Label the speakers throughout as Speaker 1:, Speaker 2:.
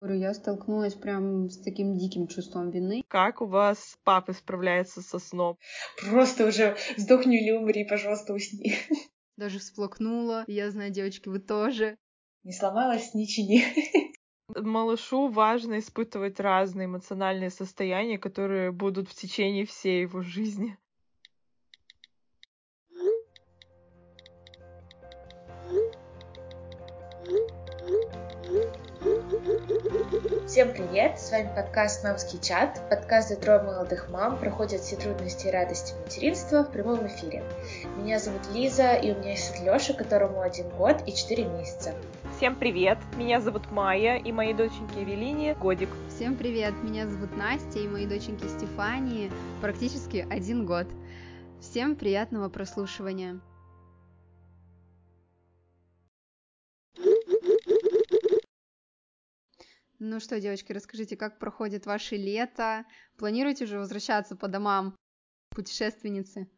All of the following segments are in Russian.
Speaker 1: Я столкнулась прям с таким диким чувством вины.
Speaker 2: Как у вас папа справляется со сном?
Speaker 3: Просто уже сдохни или умри, пожалуйста, усни.
Speaker 1: Даже всплакнула. Я знаю, девочки, вы тоже.
Speaker 3: Не сломалась, не чини.
Speaker 2: Малышу важно испытывать разные эмоциональные состояния, которые будут в течение всей его жизни.
Speaker 3: Всем привет! С вами подкаст «Мамский чат». Подкаст для трое молодых мам проходят все трудности и радости материнства в прямом эфире. Меня зовут Лиза, и у меня есть сын Лёша, которому один год и четыре месяца.
Speaker 2: Всем привет! Меня зовут Майя, и моей доченьке Эвелине годик.
Speaker 1: Всем привет! Меня зовут Настя, и моей доченьке Стефании практически один год. Всем приятного прослушивания! Ну что, девочки, расскажите, как проходит ваше лето? Планируете уже возвращаться по домам, путешественницы?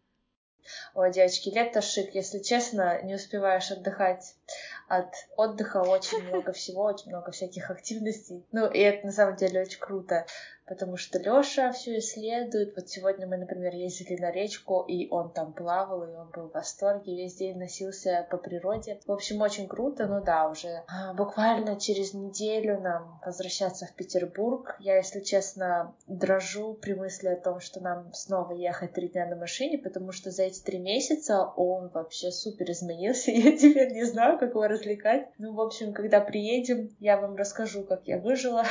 Speaker 3: Ой, девочки, лето шик, если честно, не успеваешь отдыхать. От отдыха очень много всего, очень много всяких активностей. Ну, и это на самом деле очень круто потому что Лёша все исследует. Вот сегодня мы, например, ездили на речку, и он там плавал, и он был в восторге, весь день носился по природе. В общем, очень круто, ну да, уже а, буквально через неделю нам возвращаться в Петербург. Я, если честно, дрожу при мысли о том, что нам снова ехать три дня на машине, потому что за эти три месяца он вообще супер изменился. Я теперь не знаю, как его развлекать. Ну, в общем, когда приедем, я вам расскажу, как я выжила,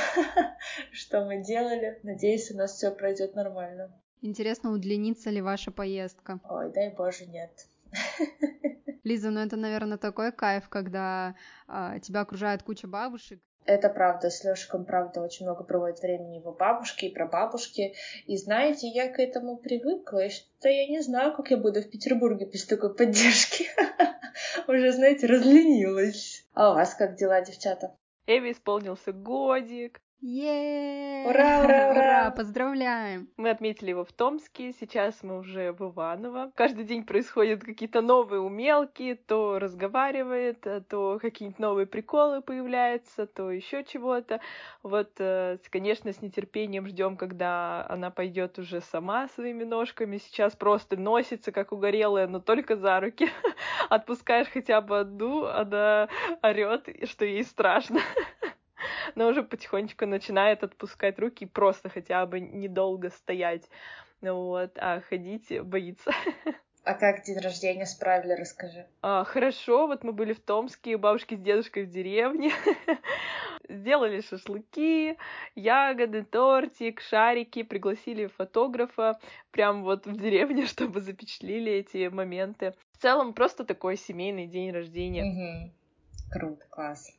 Speaker 3: что мы делали, Надеюсь, у нас все пройдет нормально.
Speaker 1: Интересно, удлинится ли ваша поездка?
Speaker 3: Ой, дай боже, нет.
Speaker 1: Лиза, ну это, наверное, такой кайф, когда а, тебя окружает куча бабушек.
Speaker 3: Это правда, с Лешиком, правда, очень много проводит времени его бабушки и прабабушки. И знаете, я к этому привыкла, и что я не знаю, как я буду в Петербурге без такой поддержки. Уже, знаете, разленилась. А у вас как дела, девчата?
Speaker 2: Эви исполнился годик.
Speaker 1: Е!
Speaker 3: Ура, ура, ура!
Speaker 1: Поздравляем!
Speaker 2: Мы отметили его в Томске, сейчас мы уже в Иваново. Каждый день происходят какие-то новые умелки, то разговаривает, то какие-нибудь новые приколы появляются, то еще чего-то. Вот, э, конечно, с нетерпением ждем, когда она пойдет уже сама своими ножками. Сейчас просто носится, как угорелая, но только за руки. Отпускаешь хотя бы одну, она орет, что ей страшно но уже потихонечку начинает отпускать руки просто хотя бы недолго стоять. Вот, а ходить боится.
Speaker 3: А как день рождения справили, расскажи.
Speaker 2: А, хорошо, вот мы были в Томске, бабушки с дедушкой в деревне. Сделали шашлыки, ягоды, тортик, шарики, пригласили фотографа прям вот в деревне, чтобы запечатлели эти моменты. В целом просто такой семейный день рождения.
Speaker 3: Угу. Круто, класс.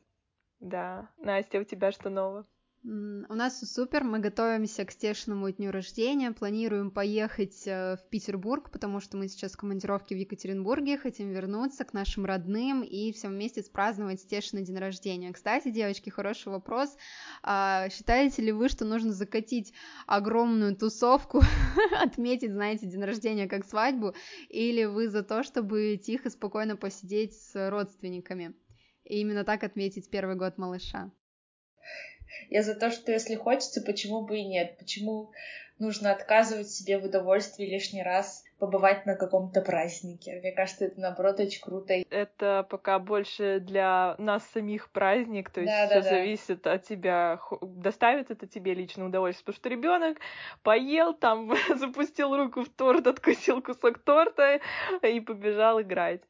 Speaker 2: Да. Настя, у тебя что нового?
Speaker 1: У нас все супер, мы готовимся к Стешиному дню рождения, планируем поехать э, в Петербург, потому что мы сейчас в командировке в Екатеринбурге, хотим вернуться к нашим родным и все вместе спраздновать Стешина день рождения. Кстати, девочки, хороший вопрос. А, считаете ли вы, что нужно закатить огромную тусовку, отметить, знаете, день рождения как свадьбу, или вы за то, чтобы тихо, спокойно посидеть с родственниками? И именно так отметить первый год малыша.
Speaker 3: Я за то, что если хочется, почему бы и нет? Почему нужно отказывать себе в удовольствии лишний раз побывать на каком-то празднике? Мне кажется, это наоборот очень круто.
Speaker 2: Это пока больше для нас самих праздник, то есть да, все да, зависит да. от тебя, доставит это тебе лично удовольствие, потому что ребенок поел, там запустил руку в торт, откусил кусок торта и побежал играть,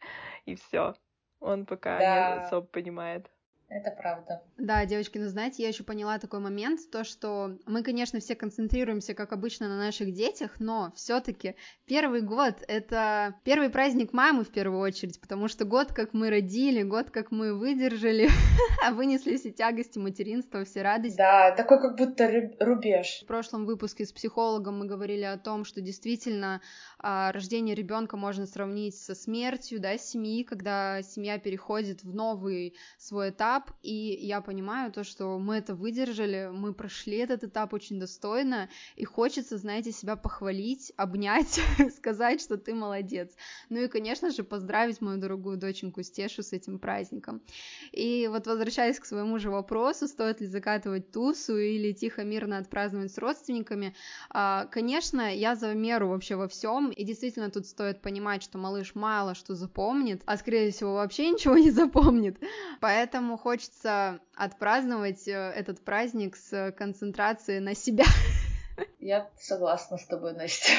Speaker 2: и все. Он пока да. не особо понимает.
Speaker 3: Это правда.
Speaker 1: Да, девочки, ну знаете, я еще поняла такой момент, то что мы, конечно, все концентрируемся, как обычно, на наших детях, но все-таки первый год это первый праздник мамы в первую очередь, потому что год, как мы родили, год, как мы выдержали, вынесли все тягости материнства, все радости.
Speaker 3: Да, такой как будто рубеж.
Speaker 1: В прошлом выпуске с психологом мы говорили о том, что действительно а, рождение ребенка можно сравнить со смертью, да, семьи, когда семья переходит в новый свой этап этап, и я понимаю то, что мы это выдержали, мы прошли этот этап очень достойно, и хочется, знаете, себя похвалить, обнять, сказать, что ты молодец. Ну и, конечно же, поздравить мою дорогую доченьку Стешу с этим праздником. И вот возвращаясь к своему же вопросу, стоит ли закатывать тусу или тихо мирно отпраздновать с родственниками, а, конечно, я за меру вообще во всем, и действительно тут стоит понимать, что малыш мало что запомнит, а скорее всего вообще ничего не запомнит, поэтому хочется отпраздновать э, этот праздник с концентрацией на себя.
Speaker 3: Я согласна с тобой, Настя.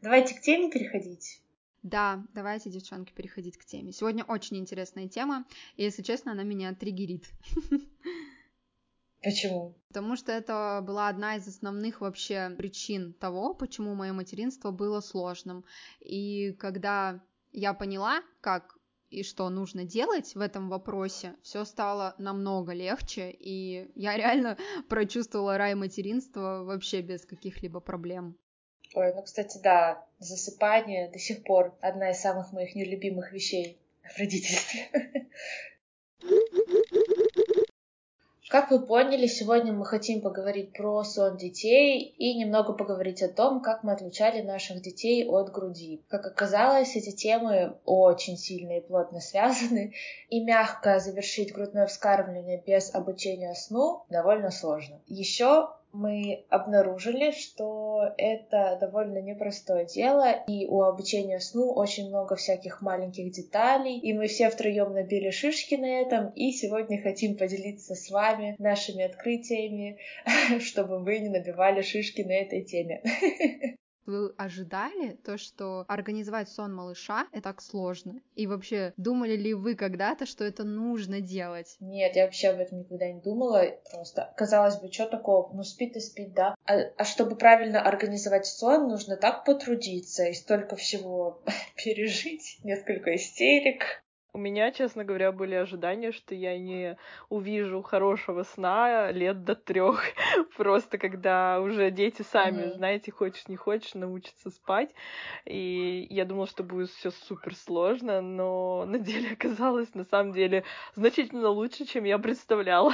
Speaker 3: Давайте к теме переходить.
Speaker 1: Да, давайте, девчонки, переходить к теме. Сегодня очень интересная тема, и, если честно, она меня триггерит.
Speaker 3: Почему?
Speaker 1: Потому что это была одна из основных вообще причин того, почему мое материнство было сложным. И когда я поняла, как и что нужно делать в этом вопросе, все стало намного легче, и я реально прочувствовала рай материнства вообще без каких-либо проблем.
Speaker 3: Ой, ну, кстати, да, засыпание до сих пор одна из самых моих нелюбимых вещей в родительстве. Как вы поняли, сегодня мы хотим поговорить про сон детей и немного поговорить о том, как мы отлучали наших детей от груди. Как оказалось, эти темы очень сильно и плотно связаны, и мягко завершить грудное вскармливание без обучения сну довольно сложно. Еще мы обнаружили, что это довольно непростое дело, и у обучения сну очень много всяких маленьких деталей, и мы все втроем набили шишки на этом, и сегодня хотим поделиться с вами нашими открытиями, чтобы вы не набивали шишки на этой теме.
Speaker 1: Ожидали то, что организовать сон малыша — это так сложно? И вообще, думали ли вы когда-то, что это нужно делать?
Speaker 3: Нет, я вообще об этом никогда не думала. Просто, казалось бы, что такого? Ну, спит и спит, да. А, а чтобы правильно организовать сон, нужно так потрудиться и столько всего пережить. Несколько истерик,
Speaker 2: у меня, честно говоря, были ожидания, что я не увижу хорошего сна лет до трех. Просто когда уже дети сами, mm-hmm. знаете, хочешь не хочешь, научатся спать. И я думала, что будет все супер сложно, но на деле оказалось на самом деле значительно лучше, чем я представляла.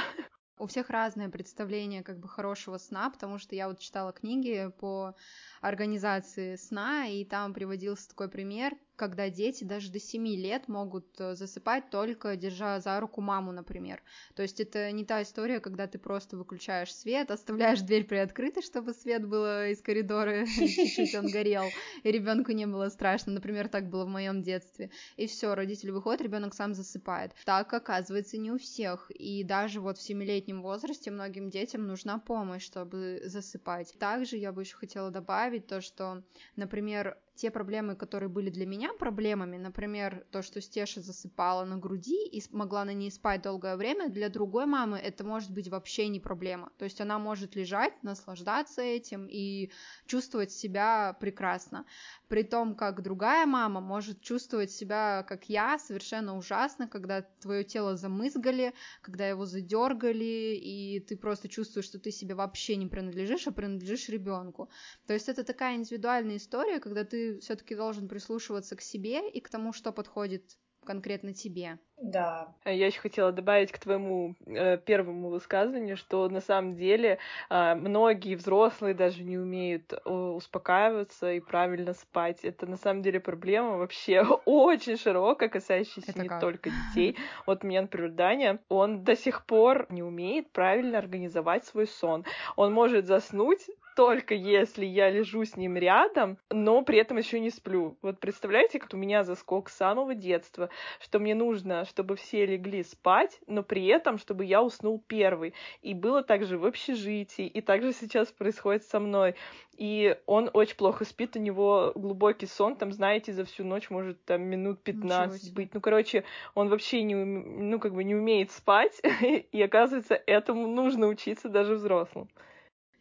Speaker 1: У всех разное представление как бы хорошего сна, потому что я вот читала книги по организации сна, и там приводился такой пример, когда дети даже до 7 лет могут э, засыпать только держа за руку маму, например. То есть это не та история, когда ты просто выключаешь свет, оставляешь дверь приоткрытой, чтобы свет было из коридора, чуть-чуть он горел, и ребенку не было страшно. Например, так было в моем детстве. И все, родители выходят, ребенок сам засыпает. Так оказывается не у всех. И даже вот в семилетнем возрасте многим детям нужна помощь, чтобы засыпать. Также я бы еще хотела добавить то, что, например, те проблемы, которые были для меня проблемами, например, то, что Стеша засыпала на груди и могла на ней спать долгое время, для другой мамы это может быть вообще не проблема. То есть она может лежать, наслаждаться этим и чувствовать себя прекрасно. При том, как другая мама может чувствовать себя, как я, совершенно ужасно, когда твое тело замызгали, когда его задергали, и ты просто чувствуешь, что ты себе вообще не принадлежишь, а принадлежишь ребенку. То есть это такая индивидуальная история, когда ты все-таки должен прислушиваться к себе и к тому, что подходит конкретно тебе.
Speaker 3: Да.
Speaker 2: Я еще хотела добавить к твоему э, первому высказыванию, что на самом деле э, многие взрослые даже не умеют э, успокаиваться и правильно спать. Это на самом деле проблема вообще очень широкая, касающаяся Это не как? только детей. Вот у меня, например, Даня, он до сих пор не умеет правильно организовать свой сон. Он может заснуть только если я лежу с ним рядом, но при этом еще не сплю. Вот представляете, как у меня заскок с самого детства, что мне нужно, чтобы все легли спать, но при этом, чтобы я уснул первый. И было также в общежитии, и также сейчас происходит со мной. И он очень плохо спит, у него глубокий сон, там, знаете, за всю ночь может там минут 15 быть. Ну, короче, он вообще не, ну, как бы не умеет спать, и оказывается, этому нужно учиться даже взрослым.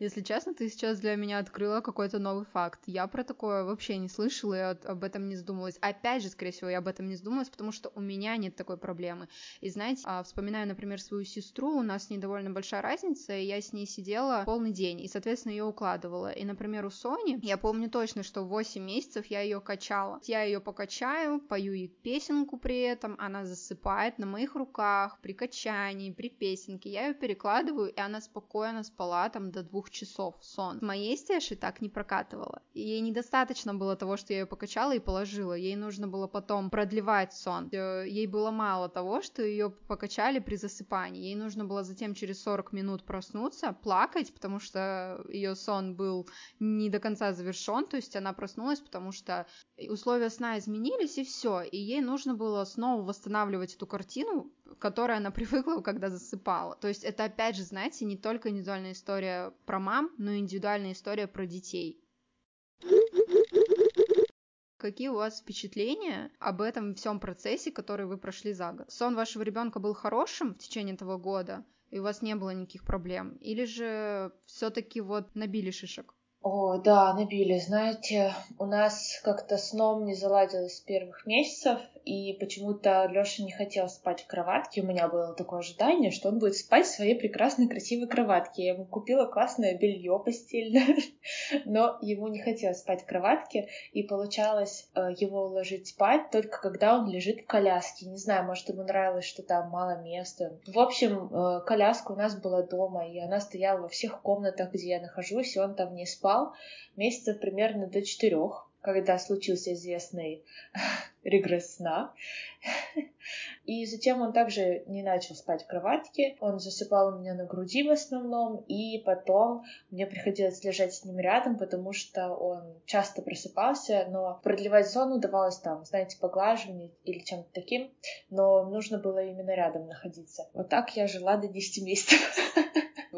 Speaker 1: Если честно, ты сейчас для меня открыла какой-то новый факт. Я про такое вообще не слышала и об этом не задумывалась. Опять же, скорее всего, я об этом не задумалась, потому что у меня нет такой проблемы. И знаете, а, вспоминаю, например, свою сестру, у нас с ней довольно большая разница, и я с ней сидела полный день, и, соответственно, ее укладывала. И, например, у Сони, я помню точно, что 8 месяцев я ее качала. Я ее покачаю, пою ей песенку при этом, она засыпает на моих руках, при качании, при песенке. Я ее перекладываю, и она спокойно спала там до двух часов сон. С моей Стешей так не прокатывала. Ей недостаточно было того, что я ее покачала и положила. Ей нужно было потом продлевать сон. Э, ей было мало того, что ее покачали при засыпании. Ей нужно было затем через 40 минут проснуться, плакать, потому что ее сон был не до конца завершен, то есть она проснулась, потому что условия сна изменились, и все. И ей нужно было снова восстанавливать эту картину, которой она привыкла, когда засыпала. То есть это, опять же, знаете, не только индивидуальная история про мам, но и индивидуальная история про детей. Какие у вас впечатления об этом всем процессе, который вы прошли за год? Сон вашего ребенка был хорошим в течение этого года, и у вас не было никаких проблем? Или же все-таки вот набили шишек?
Speaker 3: О, да, набили. Знаете, у нас как-то сном не заладилось с первых месяцев, и почему-то Лёша не хотел спать в кроватке. У меня было такое ожидание, что он будет спать в своей прекрасной красивой кроватке. Я ему купила классное белье постельное, но ему не хотелось спать в кроватке, и получалось э, его уложить спать только когда он лежит в коляске. Не знаю, может, ему нравилось, что там мало места. В общем, э, коляска у нас была дома, и она стояла во всех комнатах, где я нахожусь, и он там не спал месяцев примерно до четырех, когда случился известный регресс сна. И затем он также не начал спать в кроватке, он засыпал у меня на груди в основном, и потом мне приходилось лежать с ним рядом, потому что он часто просыпался, но продлевать сон удавалось там, знаете, поглаживание или чем-то таким, но нужно было именно рядом находиться. Вот так я жила до 10 месяцев.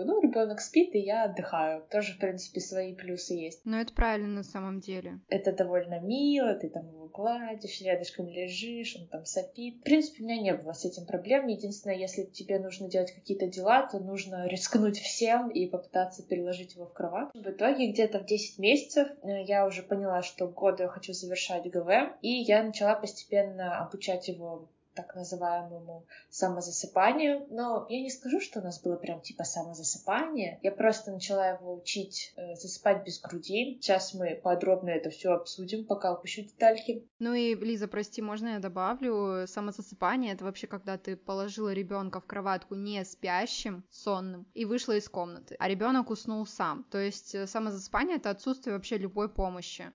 Speaker 3: Ну, ребенок спит, и я отдыхаю. Тоже, в принципе, свои плюсы есть.
Speaker 1: Но это правильно на самом деле.
Speaker 3: Это довольно мило, ты там его гладишь, рядышком лежишь, он там сопит. В принципе, у меня не было с этим проблем. Единственное, если тебе нужно делать какие-то дела, то нужно рискнуть всем и попытаться переложить его в кровать. В итоге где-то в 10 месяцев э, я уже поняла, что года я хочу завершать ГВ, и я начала постепенно обучать его так называемому самозасыпанию. Но я не скажу, что у нас было прям типа самозасыпание. Я просто начала его учить э, засыпать без груди. Сейчас мы подробно это все обсудим, пока упущу детальки.
Speaker 1: Ну и, Лиза, прости, можно я добавлю? Самозасыпание — это вообще когда ты положила ребенка в кроватку не спящим, сонным, и вышла из комнаты, а ребенок уснул сам. То есть э, самозасыпание — это отсутствие вообще любой помощи.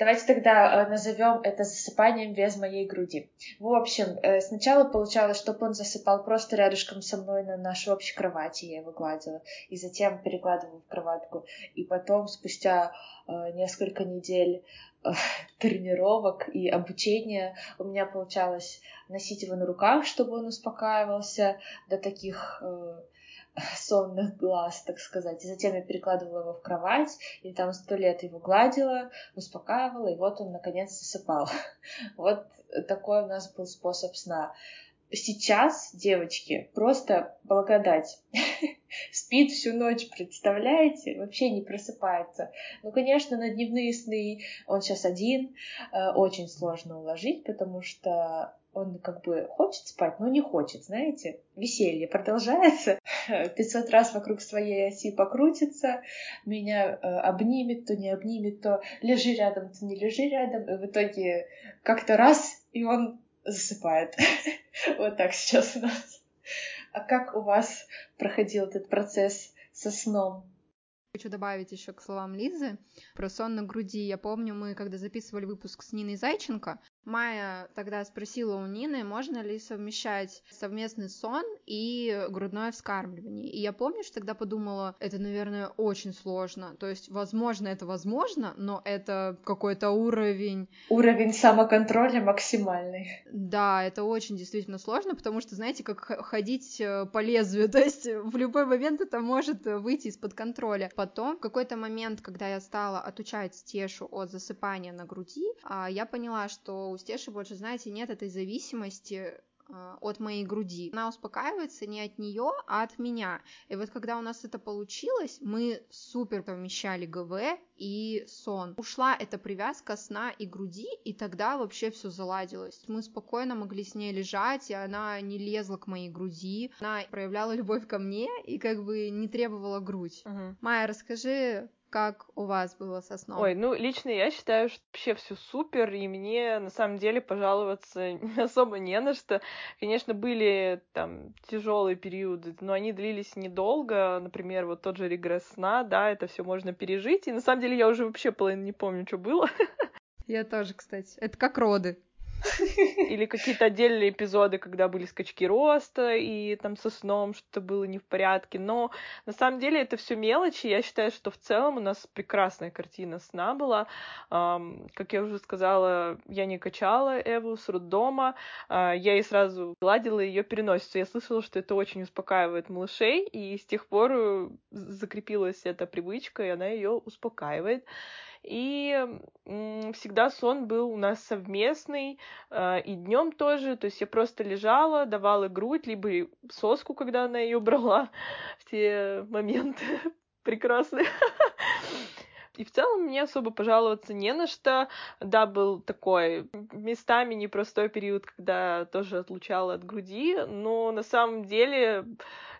Speaker 3: Давайте тогда э, назовем это засыпанием без моей груди. В общем, э, сначала получалось, чтобы он засыпал просто рядышком со мной на нашей общей кровати, я его гладила, и затем перекладывала в кроватку. И потом, спустя э, несколько недель тренировок и обучения у меня получалось носить его на руках, чтобы он успокаивался до таких сонных глаз, так сказать. И затем я перекладывала его в кровать, и там сто лет его гладила, успокаивала, и вот он наконец засыпал. Вот такой у нас был способ сна. Сейчас, девочки, просто благодать. Спит всю ночь, представляете? Вообще не просыпается. Ну, конечно, на дневные сны он сейчас один. Э, очень сложно уложить, потому что он как бы хочет спать, но не хочет, знаете. Веселье продолжается. 500 раз вокруг своей оси покрутится, меня э, обнимет, то не обнимет, то лежи рядом, то не лежи рядом. И в итоге как-то раз, и он засыпает. вот так сейчас у нас. А как у вас проходил этот процесс со сном?
Speaker 1: Хочу добавить еще к словам Лизы про сон на груди. Я помню, мы когда записывали выпуск с Ниной Зайченко, Майя тогда спросила у Нины, можно ли совмещать совместный сон и грудное вскармливание. И я помню, что тогда подумала, это, наверное, очень сложно. То есть, возможно, это возможно, но это какой-то уровень...
Speaker 3: Уровень самоконтроля максимальный.
Speaker 1: Да, это очень действительно сложно, потому что, знаете, как ходить э, по лезвию. То есть, в любой момент это может выйти из-под контроля. Потом, в какой-то момент, когда я стала отучать Стешу от засыпания на груди, а, я поняла, что у Стеши больше, знаете, нет этой зависимости э, от моей груди. Она успокаивается не от нее, а от меня. И вот когда у нас это получилось, мы супер помещали ГВ и сон. Ушла эта привязка сна и груди, и тогда вообще все заладилось. Мы спокойно могли с ней лежать, и она не лезла к моей груди, она проявляла любовь ко мне и как бы не требовала грудь. Угу. Майя, расскажи, как у вас было со сном?
Speaker 2: Ой, ну лично я считаю, что вообще все супер, и мне на самом деле пожаловаться особо не на что. Конечно, были там тяжелые периоды, но они длились недолго. Например, вот тот же регресс сна, да, это все можно пережить. И на самом деле я уже вообще половину не помню, что было.
Speaker 1: Я тоже, кстати. Это как роды.
Speaker 2: Или какие-то отдельные эпизоды, когда были скачки роста, и там со сном что-то было не в порядке. Но на самом деле это все мелочи. Я считаю, что в целом у нас прекрасная картина сна была. Как я уже сказала, я не качала Эву с роддома. А, я ей сразу гладила ее переносицу. Я слышала, что это очень успокаивает малышей, и с тех пор закрепилась эта привычка, и она ее успокаивает. И всегда сон был у нас совместный, а, и днем тоже. То есть я просто лежала, давала грудь, либо соску, когда она ее брала в те моменты прекрасные. И в целом мне особо пожаловаться не на что. Да, был такой местами непростой период, когда тоже отлучала от груди, но на самом деле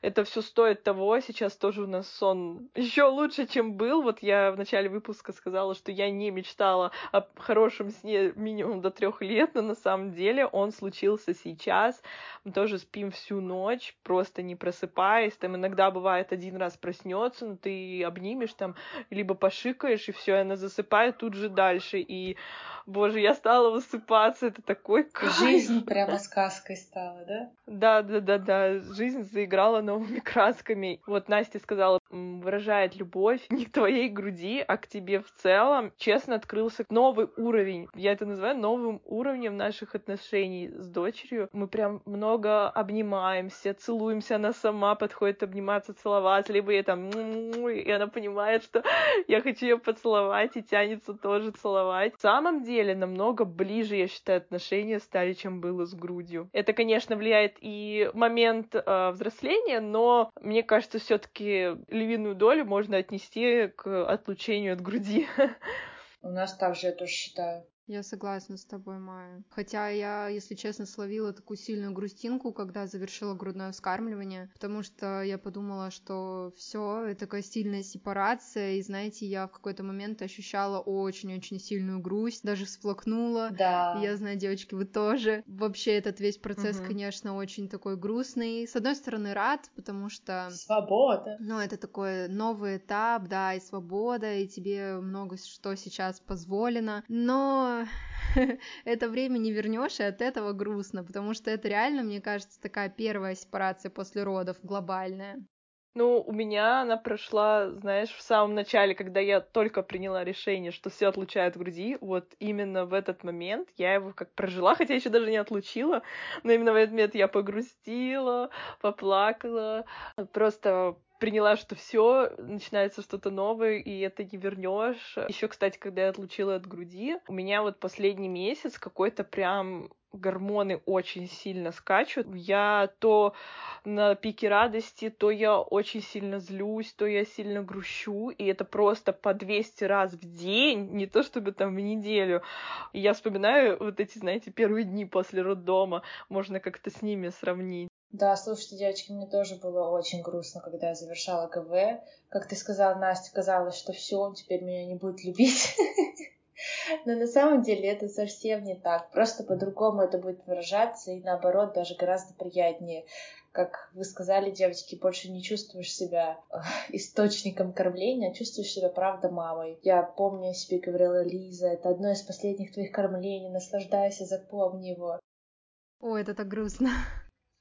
Speaker 2: это все стоит того. Сейчас тоже у нас сон еще лучше, чем был. Вот я в начале выпуска сказала, что я не мечтала о хорошем сне минимум до трех лет, но на самом деле он случился сейчас. Мы тоже спим всю ночь, просто не просыпаясь. Там иногда бывает один раз проснется, но ты обнимешь там, либо пошикаешь, и все, она засыпает тут же дальше. И Боже, я стала высыпаться, это такой
Speaker 3: кайф. Жизнь прямо сказкой стала, да?
Speaker 2: Да, да, да, да. Жизнь заиграла новыми красками. Вот Настя сказала, выражает любовь не к твоей груди, а к тебе в целом. Честно, открылся новый уровень. Я это называю новым уровнем наших отношений с дочерью. Мы прям много обнимаемся, целуемся, она сама подходит обниматься, целоваться, либо я там, и она понимает, что я хочу ее поцеловать, и тянется тоже целовать. В самом деле, намного ближе, я считаю, отношения стали, чем было с грудью. Это, конечно, влияет и момент э, взросления, но мне кажется, все-таки львиную долю можно отнести к отлучению от груди.
Speaker 3: У нас также, я тоже считаю.
Speaker 1: Я согласна с тобой, Майя. Хотя я, если честно, словила такую сильную грустинку, когда завершила грудное вскармливание, потому что я подумала, что все, это такая сильная сепарация, и знаете, я в какой-то момент ощущала очень-очень сильную грусть, даже всплакнула.
Speaker 3: Да.
Speaker 1: И я знаю, девочки, вы тоже. Вообще этот весь процесс, угу. конечно, очень такой грустный. С одной стороны, рад, потому что...
Speaker 3: Свобода.
Speaker 1: Ну, это такой новый этап, да, и свобода, и тебе много что сейчас позволено. Но это время не вернешь, и от этого грустно, потому что это реально, мне кажется, такая первая сепарация после родов глобальная.
Speaker 2: Ну, у меня она прошла, знаешь, в самом начале, когда я только приняла решение, что все отлучают груди, вот именно в этот момент я его как прожила, хотя еще даже не отлучила, но именно в этот момент я погрустила, поплакала, просто приняла, что все, начинается что-то новое, и это не вернешь. Еще, кстати, когда я отлучила от груди, у меня вот последний месяц какой-то прям гормоны очень сильно скачут. Я то на пике радости, то я очень сильно злюсь, то я сильно грущу, и это просто по 200 раз в день, не то чтобы там в неделю. И я вспоминаю вот эти, знаете, первые дни после роддома, можно как-то с ними сравнить.
Speaker 3: Да, слушайте, девочки, мне тоже было очень грустно, когда я завершала ГВ. Как ты сказала, Настя, казалось, что все, он теперь меня не будет любить. Но на самом деле это совсем не так. Просто по-другому это будет выражаться, и наоборот, даже гораздо приятнее. Как вы сказали, девочки, больше не чувствуешь себя э, источником кормления, а чувствуешь себя, правда, мамой. Я помню, я себе говорила, Лиза, это одно из последних твоих кормлений, наслаждайся, запомни его.
Speaker 1: О, это так грустно.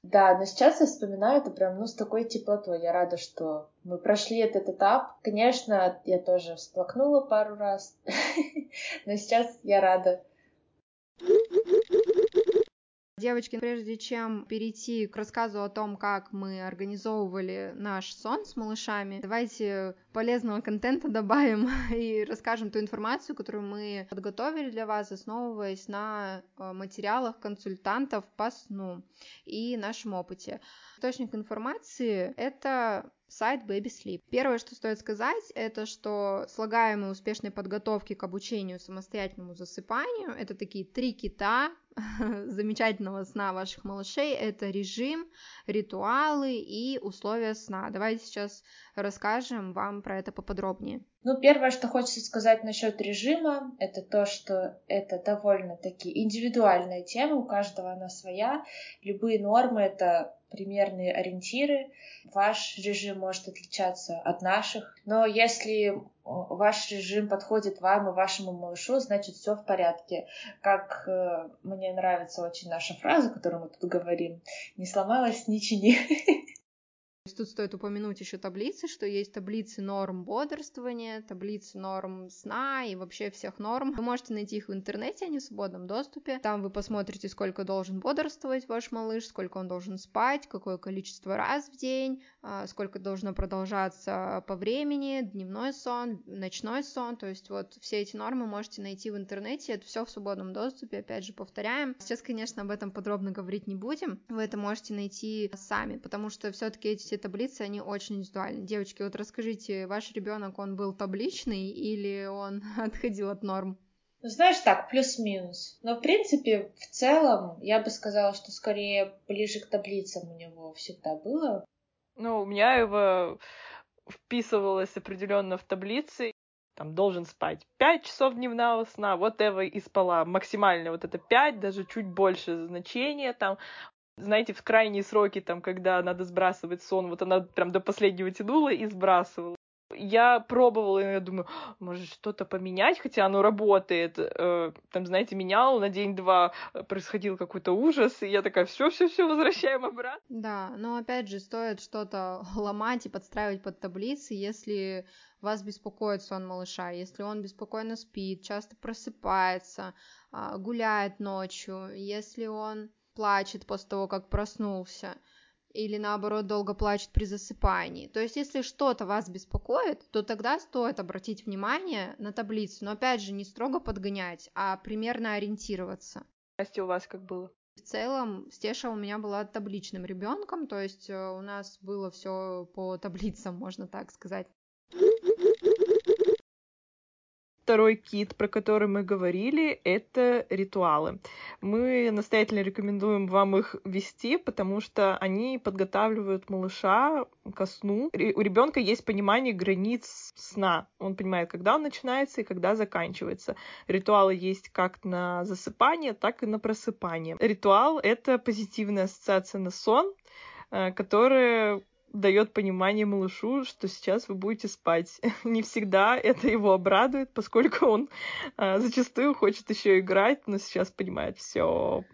Speaker 3: Да, но сейчас я вспоминаю это прям, ну, с такой теплотой. Я рада, что мы прошли этот этап. Конечно, я тоже всплакнула пару раз, но сейчас я рада.
Speaker 1: Девочки, прежде чем перейти к рассказу о том, как мы организовывали наш сон с малышами, давайте полезного контента добавим и расскажем ту информацию, которую мы подготовили для вас, основываясь на э, материалах консультантов по сну и нашем опыте. Источник информации — это сайт Baby Sleep. Первое, что стоит сказать, это что слагаемые успешной подготовки к обучению самостоятельному засыпанию — это такие три кита, замечательного сна ваших малышей это режим, ритуалы и условия сна. Давайте сейчас расскажем вам про это поподробнее.
Speaker 3: Ну, первое, что хочется сказать насчет режима, это то, что это довольно-таки индивидуальная тема, у каждого она своя. Любые нормы — это примерные ориентиры. Ваш режим может отличаться от наших, но если ваш режим подходит вам и вашему малышу, значит все в порядке. Как э, мне нравится очень наша фраза, которую мы тут говорим, не сломалась, не чини.
Speaker 1: Тут стоит упомянуть еще таблицы, что есть таблицы норм бодрствования, таблицы норм сна и вообще всех норм. Вы можете найти их в интернете, они в свободном доступе. Там вы посмотрите, сколько должен бодрствовать ваш малыш, сколько он должен спать, какое количество раз в день, а, сколько должно продолжаться по времени, дневной сон, ночной сон. То есть вот все эти нормы можете найти в интернете, это все в свободном доступе, опять же повторяем. Сейчас, конечно, об этом подробно говорить не будем, вы это можете найти сами, потому что все-таки эти все таблицы, они очень индивидуальны. Девочки, вот расскажите, ваш ребенок, он был табличный или он отходил от норм?
Speaker 3: Ну, знаешь, так, плюс-минус. Но, в принципе, в целом, я бы сказала, что скорее ближе к таблицам у него всегда было.
Speaker 2: Ну, у меня его вписывалось определенно в таблицы. Там должен спать 5 часов дневного сна, вот Эва и спала максимально вот это 5, даже чуть больше значения там знаете, в крайние сроки, там, когда надо сбрасывать сон, вот она прям до последнего тянула и сбрасывала. Я пробовала, и я думаю, может что-то поменять, хотя оно работает. Э, там, знаете, менял на день-два, э, происходил какой-то ужас, и я такая, все, все, все, возвращаем обратно.
Speaker 1: Да, но опять же, стоит что-то ломать и подстраивать под таблицы, если вас беспокоит сон малыша, если он беспокойно спит, часто просыпается, а, гуляет ночью, если он плачет после того, как проснулся, или наоборот долго плачет при засыпании. То есть, если что-то вас беспокоит, то тогда стоит обратить внимание на таблицу, но опять же не строго подгонять, а примерно ориентироваться.
Speaker 2: Настя, у вас как было?
Speaker 1: В целом, Стеша у меня была табличным ребенком, то есть э, у нас было все по таблицам, можно так сказать
Speaker 2: второй кит, про который мы говорили, это ритуалы. Мы настоятельно рекомендуем вам их вести, потому что они подготавливают малыша ко сну. У ребенка есть понимание границ сна. Он понимает, когда он начинается и когда заканчивается. Ритуалы есть как на засыпание, так и на просыпание. Ритуал — это позитивная ассоциация на сон, э, которая дает понимание малышу, что сейчас вы будете спать. Не всегда это его обрадует, поскольку он а, зачастую хочет еще играть, но сейчас понимает, все,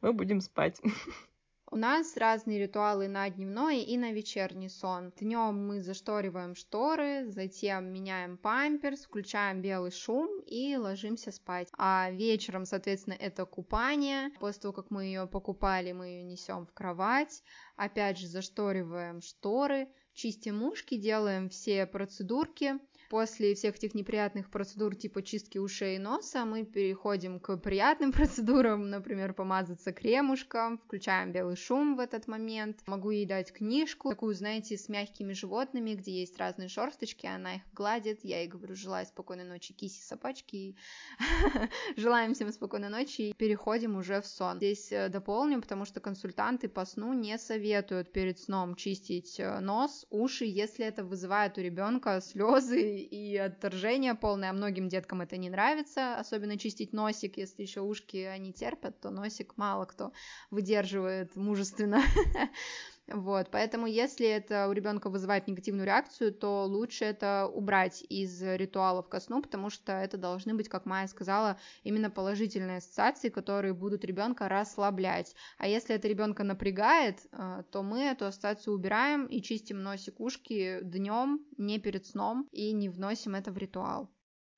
Speaker 2: мы будем спать.
Speaker 1: У нас разные ритуалы на дневной и на вечерний сон. Днем мы зашториваем шторы, затем меняем памперс, включаем белый шум и ложимся спать. А вечером, соответственно, это купание. После того, как мы ее покупали, мы ее несем в кровать. Опять же, зашториваем шторы, чистим ушки, делаем все процедурки После всех этих неприятных процедур типа чистки ушей и носа мы переходим к приятным процедурам, например, помазаться кремушком, включаем белый шум в этот момент. Могу ей дать книжку, такую, знаете, с мягкими животными, где есть разные шорсточки, она их гладит, я ей говорю, желаю спокойной ночи, киси, собачки, желаем всем спокойной ночи и переходим уже в сон. Здесь э, дополню, потому что консультанты по сну не советуют перед сном чистить э, нос, уши, если это вызывает у ребенка слезы и отторжение полное, а многим деткам это не нравится, особенно чистить носик, если еще ушки они терпят, то носик мало кто выдерживает мужественно. Вот, поэтому если это у ребенка вызывает негативную реакцию, то лучше это убрать из ритуалов ко сну, потому что это должны быть, как Майя сказала, именно положительные ассоциации, которые будут ребенка расслаблять. А если это ребенка напрягает, э, то мы эту ассоциацию убираем и чистим носик ушки днем, не перед сном, и не вносим это в ритуал.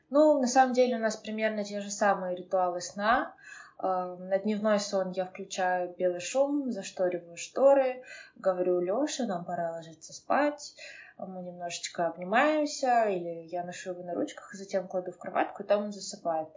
Speaker 3: Ну, на самом деле у нас примерно те же самые ритуалы сна. На дневной сон я включаю белый шум, зашториваю шторы, говорю Лёше, нам пора ложиться спать мы немножечко обнимаемся, или я ношу его на ручках, затем кладу в кроватку, и там он засыпает.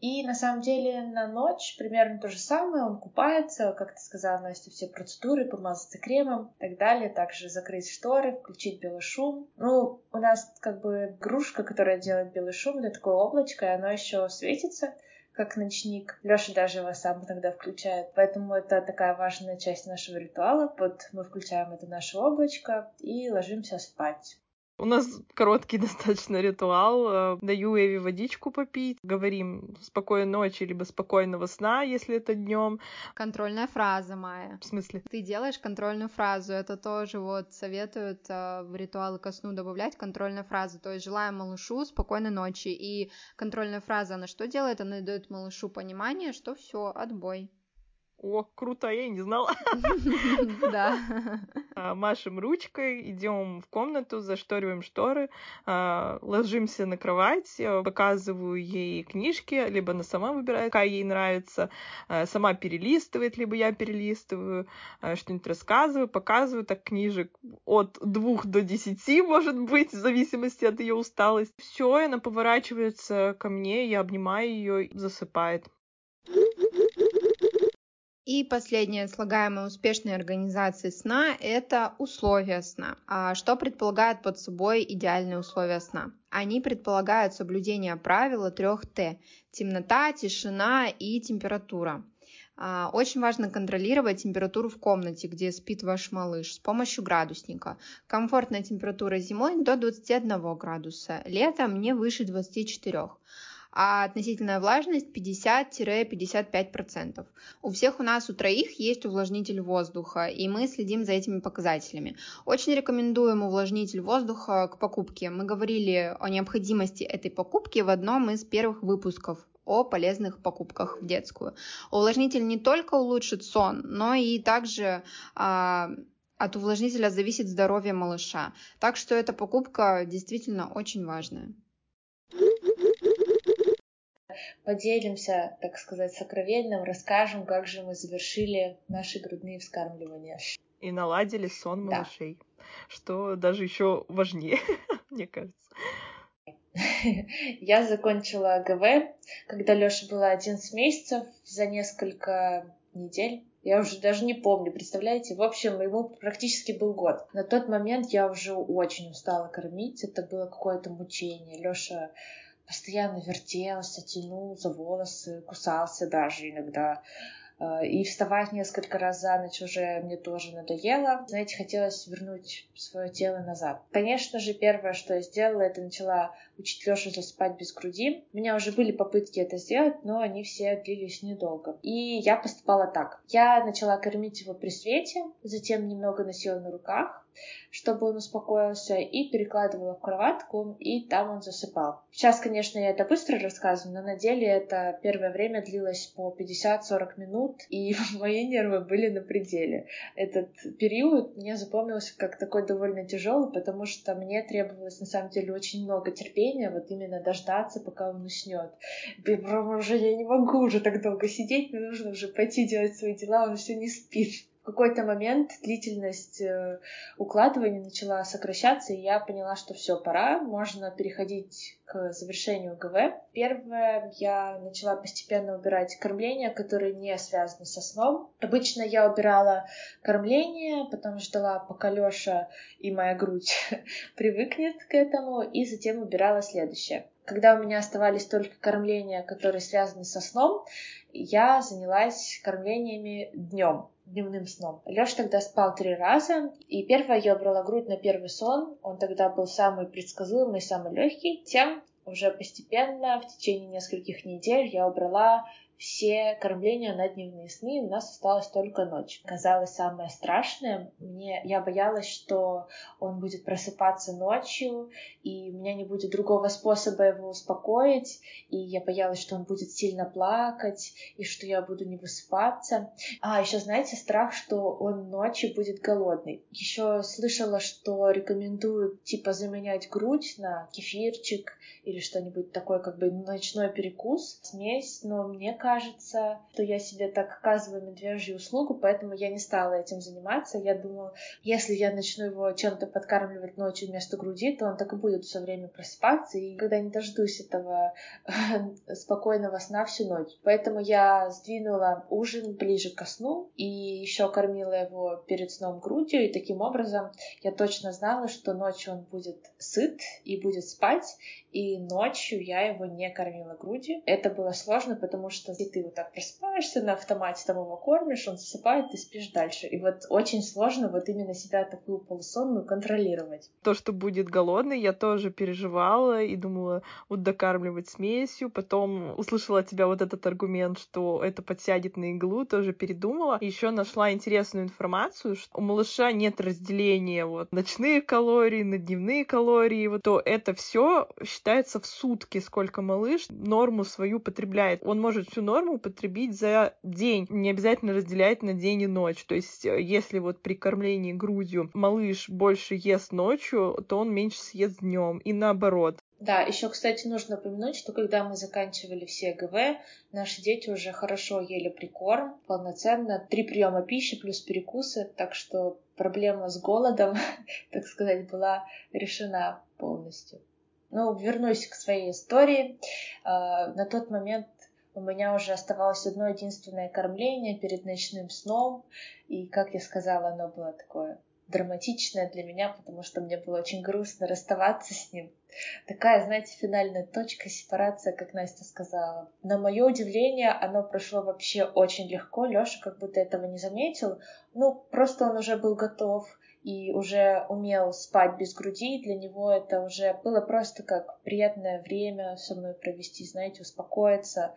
Speaker 3: И на самом деле на ночь примерно то же самое, он купается, как ты сказала, Настя, все процедуры, помазаться кремом и так далее, также закрыть шторы, включить белый шум. Ну, у нас как бы игрушка, которая делает белый шум, это такое облачко, и оно еще светится, как ночник. Лёша даже его сам иногда включает. Поэтому это такая важная часть нашего ритуала. Вот мы включаем это наше облачко и ложимся спать.
Speaker 2: У нас короткий достаточно ритуал. Э, даю Эви водичку попить, говорим спокойной ночи, либо спокойного сна, если это днем.
Speaker 1: Контрольная фраза, Майя.
Speaker 2: В смысле?
Speaker 1: Ты делаешь контрольную фразу. Это тоже вот советуют э, в ритуалы ко сну добавлять контрольную фразу. То есть желаем малышу спокойной ночи. И контрольная фраза, она что делает? Она дает малышу понимание, что все, отбой.
Speaker 2: О, круто, я и не знала.
Speaker 1: Да.
Speaker 2: А, машем ручкой, идем в комнату, зашториваем шторы, а, ложимся на кровать, э, показываю ей книжки, либо она сама выбирает, какая ей нравится, а, сама перелистывает, либо я перелистываю, что-нибудь рассказываю, показываю, так книжек от двух до десяти, может быть, в зависимости от ее усталости. Все, она поворачивается ко мне, я обнимаю ее, засыпает.
Speaker 1: И последнее слагаемое успешной организации сна – это условия сна. А что предполагает под собой идеальные условия сна? Они предполагают соблюдение правила трех Т – темнота, тишина и температура. А, очень важно контролировать температуру в комнате, где спит ваш малыш, с помощью градусника. Комфортная температура зимой до 21 градуса, летом не выше 24 а относительная влажность 50-55%. У всех у нас, у троих, есть увлажнитель воздуха, и мы следим за этими показателями. Очень рекомендуем увлажнитель воздуха к покупке. Мы говорили о необходимости этой покупки в одном из первых выпусков о полезных покупках в детскую. Увлажнитель не только улучшит сон, но и также а, от увлажнителя зависит здоровье малыша. Так что эта покупка действительно очень важная
Speaker 3: поделимся, так сказать, сокровенным, расскажем, как же мы завершили наши грудные вскармливания.
Speaker 2: И наладили сон малышей, да. что даже еще важнее, мне кажется.
Speaker 3: Я закончила ГВ, когда Лёша была 11 месяцев, за несколько недель. Я уже даже не помню, представляете? В общем, ему практически был год. На тот момент я уже очень устала кормить. Это было какое-то мучение. Лёша постоянно вертелся, тянул за волосы, кусался даже иногда. Э, и вставать несколько раз за ночь уже мне тоже надоело. Знаете, хотелось вернуть свое тело назад. Конечно же, первое, что я сделала, это начала учить Лешу засыпать без груди. У меня уже были попытки это сделать, но они все длились недолго. И я поступала так. Я начала кормить его при свете, затем немного носила на руках, чтобы он успокоился, и перекладывала в кроватку, и там он засыпал. Сейчас, конечно, я это быстро рассказываю, но на деле это первое время длилось по 50-40 минут, и мои нервы были на пределе. Этот период мне запомнился как такой довольно тяжелый, потому что мне требовалось на самом деле очень много терпения, вот именно дождаться, пока он уснет. Уже я не могу уже так долго сидеть, мне нужно уже пойти делать свои дела, он все не спит какой-то момент длительность э, укладывания начала сокращаться, и я поняла, что все, пора, можно переходить к завершению ГВ. Первое, я начала постепенно убирать кормление, которые не связаны со сном. Обычно я убирала кормление, потом ждала, пока Лёша и моя грудь привыкнет к этому, и затем убирала следующее. Когда у меня оставались только кормления, которые связаны со сном, я занялась кормлениями днем дневным сном. Лёша тогда спал три раза, и первое я брала грудь на первый сон. Он тогда был самый предсказуемый, самый легкий. Тем уже постепенно, в течение нескольких недель, я убрала все кормления на дневные сны, у нас осталась только ночь. Казалось самое страшное, мне, я боялась, что он будет просыпаться ночью, и у меня не будет другого способа его успокоить, и я боялась, что он будет сильно плакать, и что я буду не высыпаться. А, еще знаете, страх, что он ночью будет голодный. Еще слышала, что рекомендуют типа заменять грудь на кефирчик или что-нибудь такое, как бы ночной перекус, смесь, но мне кажется, кажется, что я себе так оказываю медвежью услугу, поэтому я не стала этим заниматься. Я думала, если я начну его чем-то подкармливать ночью вместо груди, то он так и будет все время просыпаться, и когда не дождусь этого спокойного сна всю ночь. Поэтому я сдвинула ужин ближе ко сну и еще кормила его перед сном грудью, и таким образом я точно знала, что ночью он будет сыт и будет спать, и ночью я его не кормила грудью. Это было сложно, потому что если ты вот так просыпаешься на автомате, там его кормишь, он засыпает, ты спишь дальше. И вот очень сложно вот именно себя такую полусонную контролировать.
Speaker 2: То, что будет голодный, я тоже переживала и думала вот докармливать смесью. Потом услышала от тебя вот этот аргумент, что это подсядет на иглу, тоже передумала. Еще нашла интересную информацию, что у малыша нет разделения вот ночных калорий на дневные калории, вот то это все считается в сутки, сколько малыш норму свою потребляет. Он может всю норму потребить за день, не обязательно разделять на день и ночь. То есть, э, если вот при кормлении грудью малыш больше ест ночью, то он меньше съест днем, и наоборот.
Speaker 3: Да, еще, кстати, нужно упомянуть, что когда мы заканчивали все ГВ, наши дети уже хорошо ели прикорм, полноценно, три приема пищи плюс перекусы, так что проблема с голодом, так сказать, была решена полностью. Ну, вернусь к своей истории. А, на тот момент у меня уже оставалось одно единственное кормление перед ночным сном. И, как я сказала, оно было такое драматичное для меня, потому что мне было очень грустно расставаться с ним. Такая, знаете, финальная точка, сепарация, как Настя сказала. На мое удивление, оно прошло вообще очень легко. Лёша как будто этого не заметил. Ну, просто он уже был готов и уже умел спать без груди, для него это уже было просто как приятное время со мной провести, знаете, успокоиться.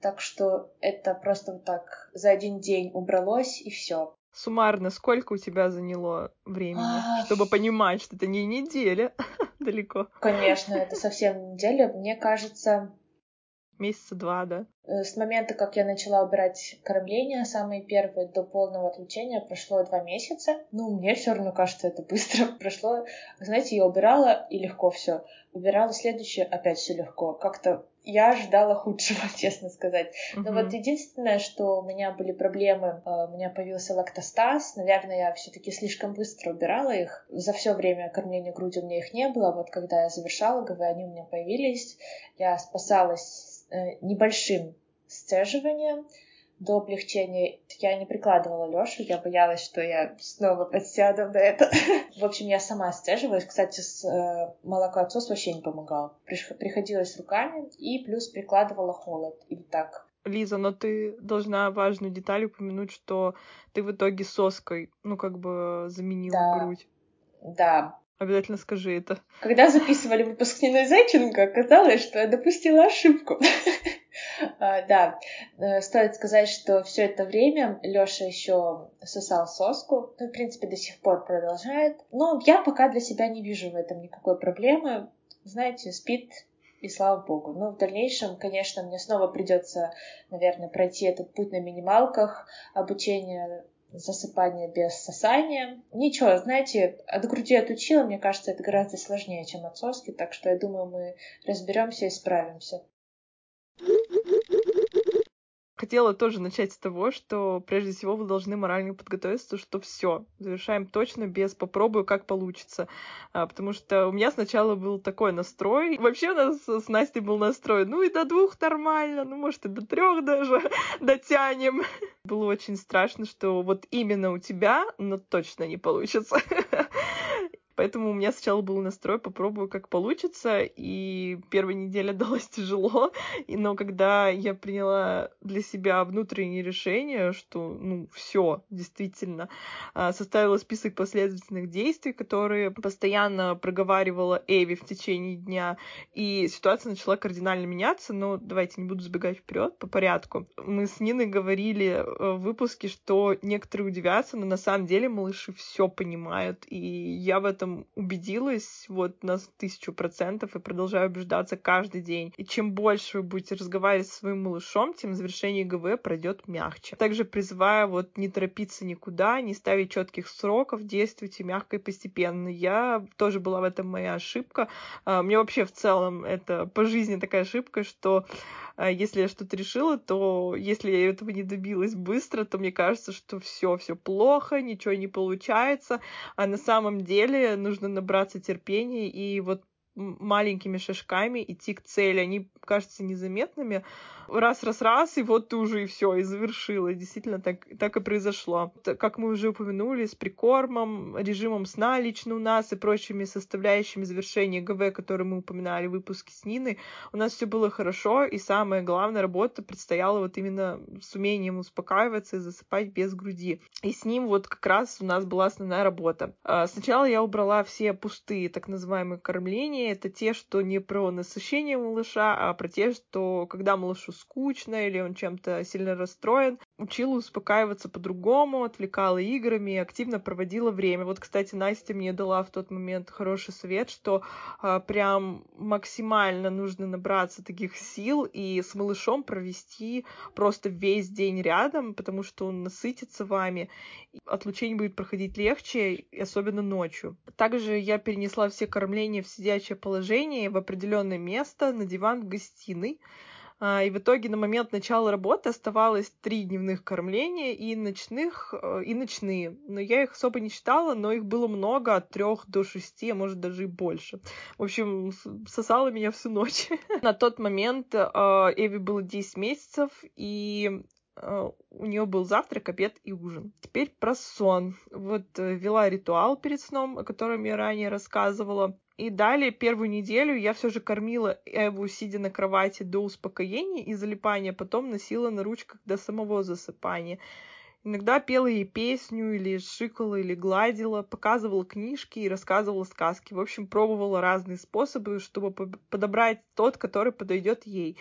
Speaker 3: Так что это просто вот так за один день убралось, и все.
Speaker 2: Суммарно, сколько у тебя заняло времени, чтобы понимать, что это не неделя далеко?
Speaker 3: Конечно, это совсем неделя. Мне кажется,
Speaker 2: Месяца два, да?
Speaker 3: Э, с момента, как я начала убирать кормление, самые первые до полного отключения, прошло два месяца. Ну, мне все равно кажется, это быстро прошло. Знаете, я убирала, и легко все. Убирала следующее, опять все легко. Как-то я ожидала худшего, честно сказать. Но uh-huh. вот единственное, что у меня были проблемы, э, у меня появился лактостаз. Наверное, я все-таки слишком быстро убирала их. За все время кормления грудью у меня их не было. Вот когда я завершала ГВ, они у меня появились. Я спасалась небольшим сцеживанием до облегчения. Я не прикладывала Лёшу, я боялась, что я снова подсяду на это. В общем, я сама сцеживалась. Кстати, с э, молокоотсос вообще не помогал. Приходилось руками и плюс прикладывала холод. И так.
Speaker 2: Лиза, но ты должна важную деталь упомянуть, что ты в итоге соской, ну, как бы заменила
Speaker 3: да.
Speaker 2: грудь.
Speaker 3: Да,
Speaker 2: Обязательно скажи это.
Speaker 3: Когда записывали выпуск с Ниной Зайченко, оказалось, что я допустила ошибку. А, да, э, стоит сказать, что все это время Лёша еще сосал соску, ну, в принципе, до сих пор продолжает. Но я пока для себя не вижу в этом никакой проблемы. Знаете, спит и слава богу. Но в дальнейшем, конечно, мне снова придется, наверное, пройти этот путь на минималках, обучение засыпание без сосания. Ничего, знаете, от груди отучила, мне кажется, это гораздо сложнее, чем от соски, так что я думаю, мы разберемся и справимся.
Speaker 2: Хотела тоже начать с того, что прежде всего вы должны морально подготовиться, что все, завершаем точно без попробую, как получится. А, потому что у меня сначала был такой настрой. Вообще у нас с Настей был настрой, ну и до двух нормально, ну может и до трех даже дотянем. Было очень страшно, что вот именно у тебя, но точно не получится. Поэтому у меня сначала был настрой, попробую, как получится, и первая неделя далась тяжело, но когда я приняла для себя внутреннее решение, что, ну, все, действительно, а, составила список последовательных действий, которые постоянно проговаривала Эви в течение дня, и ситуация начала кардинально меняться, но давайте не буду забегать вперед по порядку. Мы с Ниной говорили э, в выпуске, что некоторые удивятся, но на самом деле малыши все понимают, и я в этом этом убедилась вот на тысячу процентов и продолжаю убеждаться каждый день. И чем больше вы будете разговаривать со своим малышом, тем завершение ГВ пройдет мягче. Также призываю вот не торопиться никуда, не ставить четких сроков, действуйте мягко и постепенно. Я тоже была в этом моя ошибка. А, мне вообще в целом это по жизни такая ошибка, что а если я что-то решила, то если я этого не добилась быстро, то мне кажется, что все, все плохо, ничего не получается. А на самом деле нужно набраться терпения и вот маленькими шажками идти к цели. Они кажутся незаметными. Раз, раз, раз, и вот ты уже и все, и завершила. действительно, так, так и произошло. Как мы уже упомянули, с прикормом, режимом сна лично у нас и прочими составляющими завершения ГВ, которые мы упоминали в выпуске с Ниной, у нас все было хорошо, и самая главная работа предстояла вот именно с умением успокаиваться и засыпать без груди. И с ним вот как раз у нас была основная работа. А, сначала я убрала все пустые так называемые кормления. Это те, что не про насыщение малыша, а про те, что когда малышу скучно или он чем-то сильно расстроен, учила успокаиваться по-другому, отвлекала играми активно проводила время. Вот, кстати, Настя мне дала в тот момент хороший совет, что а, прям максимально нужно набраться таких сил и с малышом провести просто весь день рядом, потому что он насытится вами, отлучение будет проходить легче, особенно ночью. Также я перенесла все кормления в сидячее положение в определенное место на диван в гостиной. А, и в итоге на момент начала работы оставалось три дневных кормления и ночных, э, и ночные. Но я их особо не считала, но их было много, от трех до шести, а может даже и больше. В общем, сосала меня всю ночь. На тот момент э, Эви было 10 месяцев, и э, у нее был завтрак, обед и ужин. Теперь про сон. Вот вела ритуал перед сном, о котором я ранее рассказывала. И далее первую неделю я все же кормила Эву, сидя на кровати до успокоения и залипания, потом носила на ручках до самого засыпания. Иногда пела ей песню, или шикала, или гладила, показывала книжки и рассказывала сказки. В общем, пробовала разные способы, чтобы подобрать тот, который подойдет ей.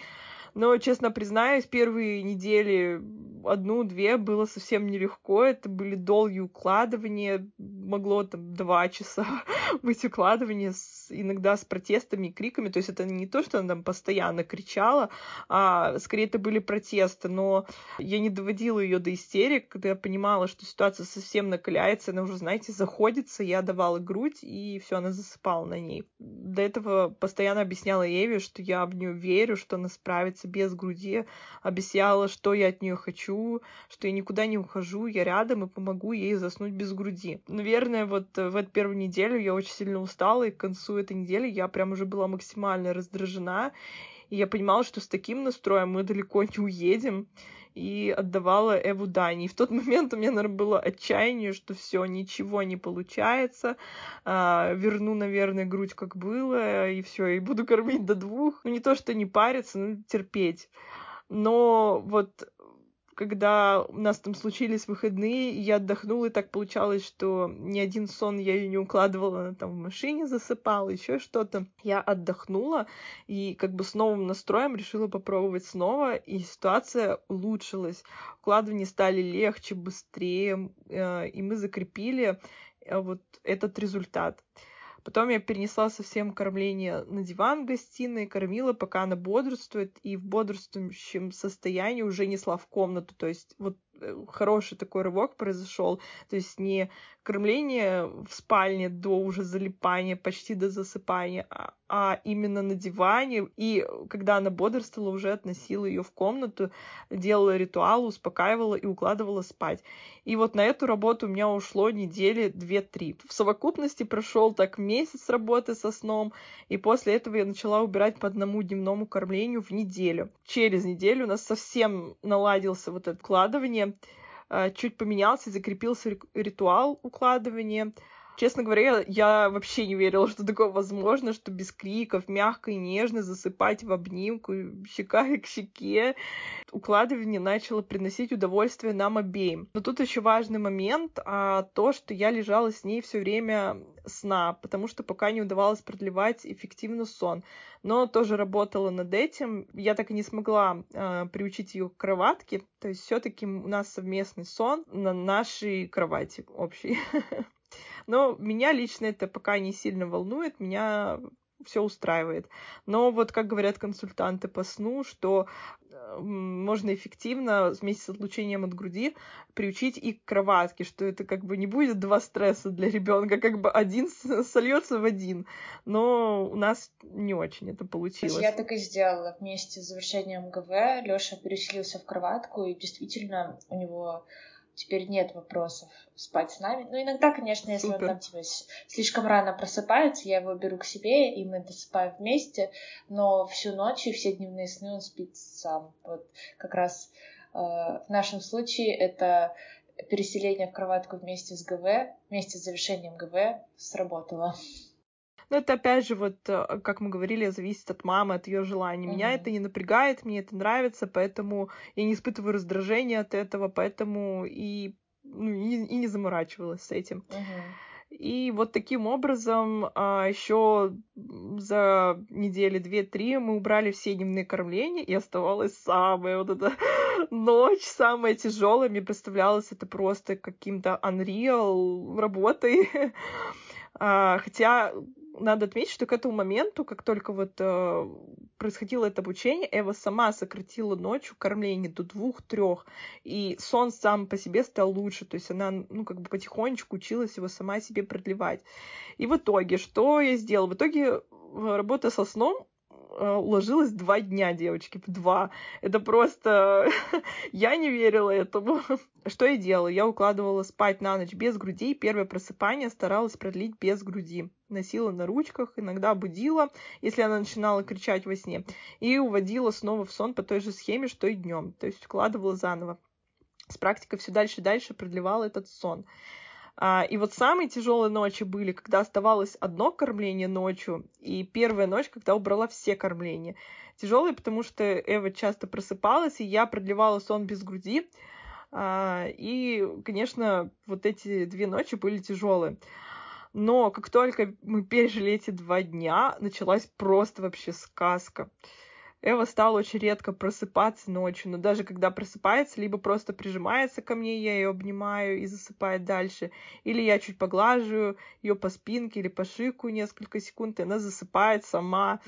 Speaker 2: Но, честно признаюсь, первые недели, одну-две, было совсем нелегко. Это были долгие укладывания, могло там два часа быть укладывание, с, иногда с протестами и криками. То есть это не то, что она там постоянно кричала, а скорее это были протесты. Но я не доводила ее до истерик, когда я понимала, что ситуация совсем накаляется, она уже, знаете, заходится, я давала грудь, и все, она засыпала на ней. До этого постоянно объясняла Еве, что я в нее верю, что она справится без груди, объясняла, что я от нее хочу, что я никуда не ухожу, я рядом и помогу ей заснуть без груди. Наверное, вот в эту первую неделю я очень сильно устала, и к концу этой недели я прям уже была максимально раздражена, и я понимала, что с таким настроем мы далеко не уедем и отдавала Эву Дани. И в тот момент у меня, наверное, было отчаяние, что все, ничего не получается, а, верну, наверное, грудь как было, и все, и буду кормить до двух. Ну, не то, что не париться, но терпеть. Но вот когда у нас там случились выходные, я отдохнула, и так получалось, что ни один сон я ее не укладывала, она там в машине засыпала, еще что-то. Я отдохнула и как бы с новым настроем решила попробовать снова, и ситуация улучшилась. Укладывания стали легче, быстрее, э, и мы закрепили э, вот этот результат. Потом я перенесла совсем кормление на диван в гостиной, кормила, пока она бодрствует, и в бодрствующем состоянии уже несла в комнату. То есть вот хороший такой рывок произошел. То есть не кормление в спальне до уже залипания, почти до засыпания, а, а именно на диване. И когда она бодрствовала, уже относила ее в комнату, делала ритуал, успокаивала и укладывала спать. И вот на эту работу у меня ушло недели две-три. В совокупности прошел так месяц работы со сном, и после этого я начала убирать по одному дневному кормлению в неделю. Через неделю у нас совсем наладился вот это укладывание Э, чуть поменялся, закрепился ритуал укладывания. Честно говоря, я вообще не верила, что такое возможно, что без криков, мягко и нежно засыпать в обнимку, щека к щеке. Укладывание начало приносить удовольствие нам обеим. Но тут еще важный момент, а, то, что я лежала с ней все время сна, потому что пока не удавалось продлевать эффективно сон. Но тоже работала над этим. Я так и не смогла а, приучить ее к кроватке. То есть все-таки у нас совместный сон на нашей кровати общей. Но меня лично это пока не сильно волнует. Меня все устраивает. Но вот, как говорят консультанты по сну, что можно эффективно вместе с отлучением от груди приучить и к кроватке, что это как бы не будет два стресса для ребенка, как бы один сольется в один. Но у нас не очень это получилось.
Speaker 3: Я так и сделала. Вместе с завершением ГВ Лёша переселился в кроватку, и действительно у него теперь нет вопросов спать с нами. Ну, иногда, конечно, если Супер. он там типа, слишком рано просыпается, я его беру к себе, и мы досыпаем вместе, но всю ночь и все дневные сны он спит сам. Вот как раз э, в нашем случае это переселение в кроватку вместе с ГВ, вместе с завершением ГВ сработало.
Speaker 2: Но это опять же, вот, э, как мы говорили, зависит от мамы, от ее желаний. Mm-hmm. Меня это не напрягает, мне это нравится, поэтому я не испытываю раздражения от этого, поэтому и, ну, и, и не заморачивалась с этим.
Speaker 3: Mm-hmm.
Speaker 2: И вот таким образом а, еще за недели две-три мы убрали все дневные кормления, и оставалась самая вот эта ночь, самая тяжелая. Мне представлялось это просто каким-то unreal работой. а, хотя надо отметить, что к этому моменту, как только вот э, происходило это обучение, Эва сама сократила ночью кормление до двух-трех, и сон сам по себе стал лучше, то есть она, ну, как бы потихонечку училась его сама себе продлевать. И в итоге, что я сделала? В итоге, э, работа со сном уложилась два дня, девочки, в два. Это просто... я не верила этому. Что я делала? Я укладывала спать на ночь без груди, первое просыпание старалась продлить без груди. Носила на ручках, иногда будила, если она начинала кричать во сне, и уводила снова в сон по той же схеме, что и днем. То есть укладывала заново. С практикой все дальше и дальше продлевала этот сон. А, и вот самые тяжелые ночи были, когда оставалось одно кормление ночью, и первая ночь, когда убрала все кормления. Тяжелые, потому что Эва часто просыпалась, и я продлевала сон без груди. А, и, конечно, вот эти две ночи были тяжелые. Но как только мы пережили эти два дня, началась просто вообще сказка. Эва стала очень редко просыпаться ночью, но даже когда просыпается, либо просто прижимается ко мне, я ее обнимаю и засыпает дальше, или я чуть поглаживаю ее по спинке или по шику несколько секунд, и она засыпает сама.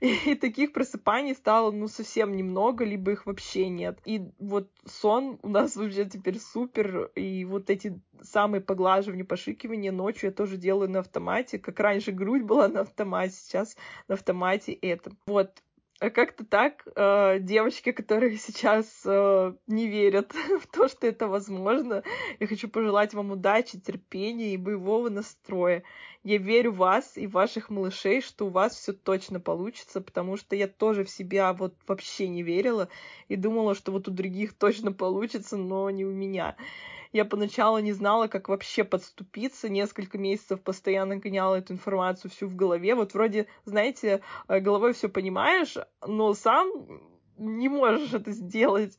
Speaker 2: И, таких просыпаний стало, ну, совсем немного, либо их вообще нет. И вот сон у нас вообще теперь супер, и вот эти самые поглаживания, пошикивания ночью я тоже делаю на автомате. Как раньше грудь была на автомате, сейчас на автомате это. Вот, как-то так э, девочки, которые сейчас э, не верят в то, что это возможно, я хочу пожелать вам удачи, терпения и боевого настроя. Я верю в вас и ваших малышей, что у вас все точно получится, потому что я тоже в себя вот вообще не верила и думала, что вот у других точно получится, но не у меня. Я поначалу не знала, как вообще подступиться. Несколько месяцев постоянно гоняла эту информацию всю в голове. Вот вроде, знаете, э, головой все понимаешь, но сам не можешь это сделать.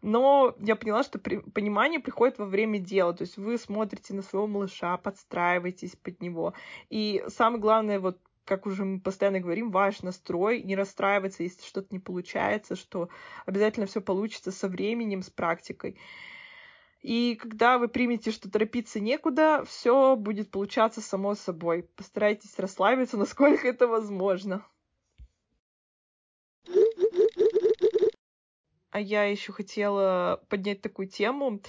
Speaker 2: Но я поняла, что при... понимание приходит во время дела. То есть вы смотрите на своего малыша, подстраиваетесь под него. И самое главное, вот как уже мы постоянно говорим, ваш настрой, не расстраиваться, если что-то не получается, что обязательно все получится со временем, с практикой. И когда вы примете, что торопиться некуда, все будет получаться само собой. Постарайтесь расслабиться, насколько это возможно. А я еще хотела поднять такую тему,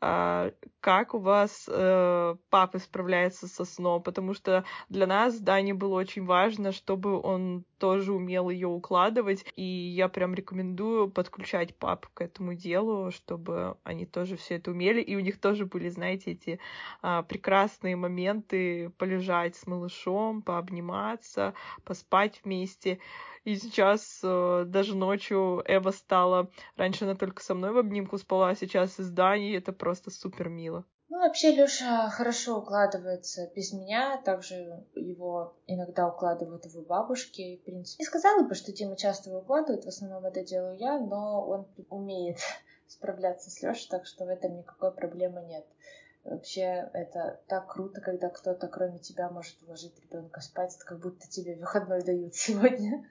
Speaker 2: а, как у вас э, папа справляется со сном, потому что для нас Дане было очень важно, чтобы он тоже умел ее укладывать, и я прям рекомендую подключать папу к этому делу, чтобы они тоже все это умели, и у них тоже были, знаете, эти а, прекрасные моменты полежать с малышом, пообниматься, поспать вместе. И сейчас э, даже ночью Эва стала... Раньше она только со мной в обнимку спала, а сейчас из Дани. Это просто супер мило.
Speaker 3: Ну, вообще, Лёша хорошо укладывается без меня. Также его иногда укладывают его бабушки. В принципе, не сказала бы, что Дима часто его укладывает. В основном это делаю я, но он умеет справляться с Лёшей, так что в этом никакой проблемы нет. Вообще, это так круто, когда кто-то, кроме тебя, может уложить ребенка спать. Это как будто тебе выходной дают сегодня.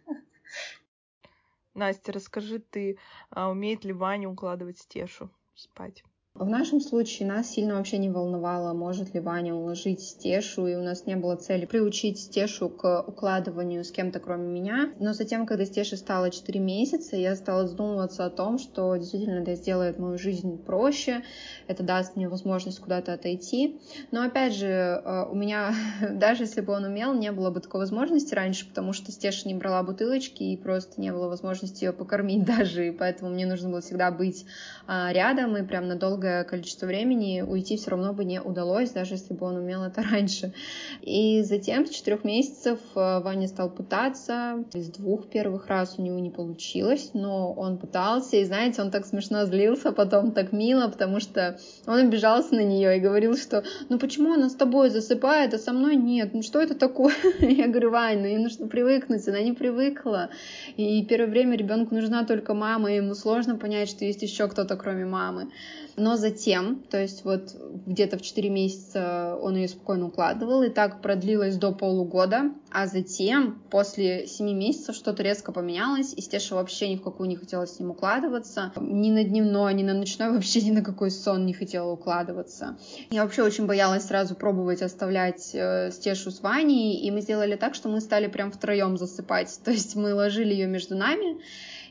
Speaker 2: Настя, расскажи ты, а умеет ли Ваня укладывать Стешу спать?
Speaker 1: В нашем случае нас сильно вообще не волновало, может ли Ваня уложить Стешу, и у нас не было цели приучить Стешу к укладыванию с кем-то, кроме меня. Но затем, когда Стеше стало 4 месяца, я стала задумываться о том, что действительно это сделает мою жизнь проще, это даст мне возможность куда-то отойти. Но опять же, э, у меня, даже если бы он умел, не было бы такой возможности раньше, потому что Стеша не брала бутылочки, и просто не было возможности ее покормить даже, и поэтому мне нужно было всегда быть а, рядом, и прям надолго долгое количество времени уйти все равно бы не удалось, даже если бы он умел это раньше. И затем с четырех месяцев э, Ваня стал пытаться. Из двух первых раз у него не получилось, но он пытался, и знаете, он так смешно злился, потом так мило, потому что он обижался на нее и говорил, что ну почему она с тобой засыпает, а со мной нет, ну что это такое? Я говорю, Вань, ну ей нужно привыкнуть, она не привыкла. И первое время ребенку нужна только мама, и ему сложно понять, что есть еще кто-то, кроме мамы. Но затем, то есть вот где-то в 4 месяца он ее спокойно укладывал, и так продлилось до полугода, а затем, после 7 месяцев, что-то резко поменялось, и Стеша вообще ни в какую не хотела с ним укладываться, ни на дневной, ни на ночной, вообще ни на какой сон не хотела укладываться. Я вообще очень боялась сразу пробовать оставлять э, Стешу с Ваней, и мы сделали так, что мы стали прям втроем засыпать, то есть мы ложили ее между нами,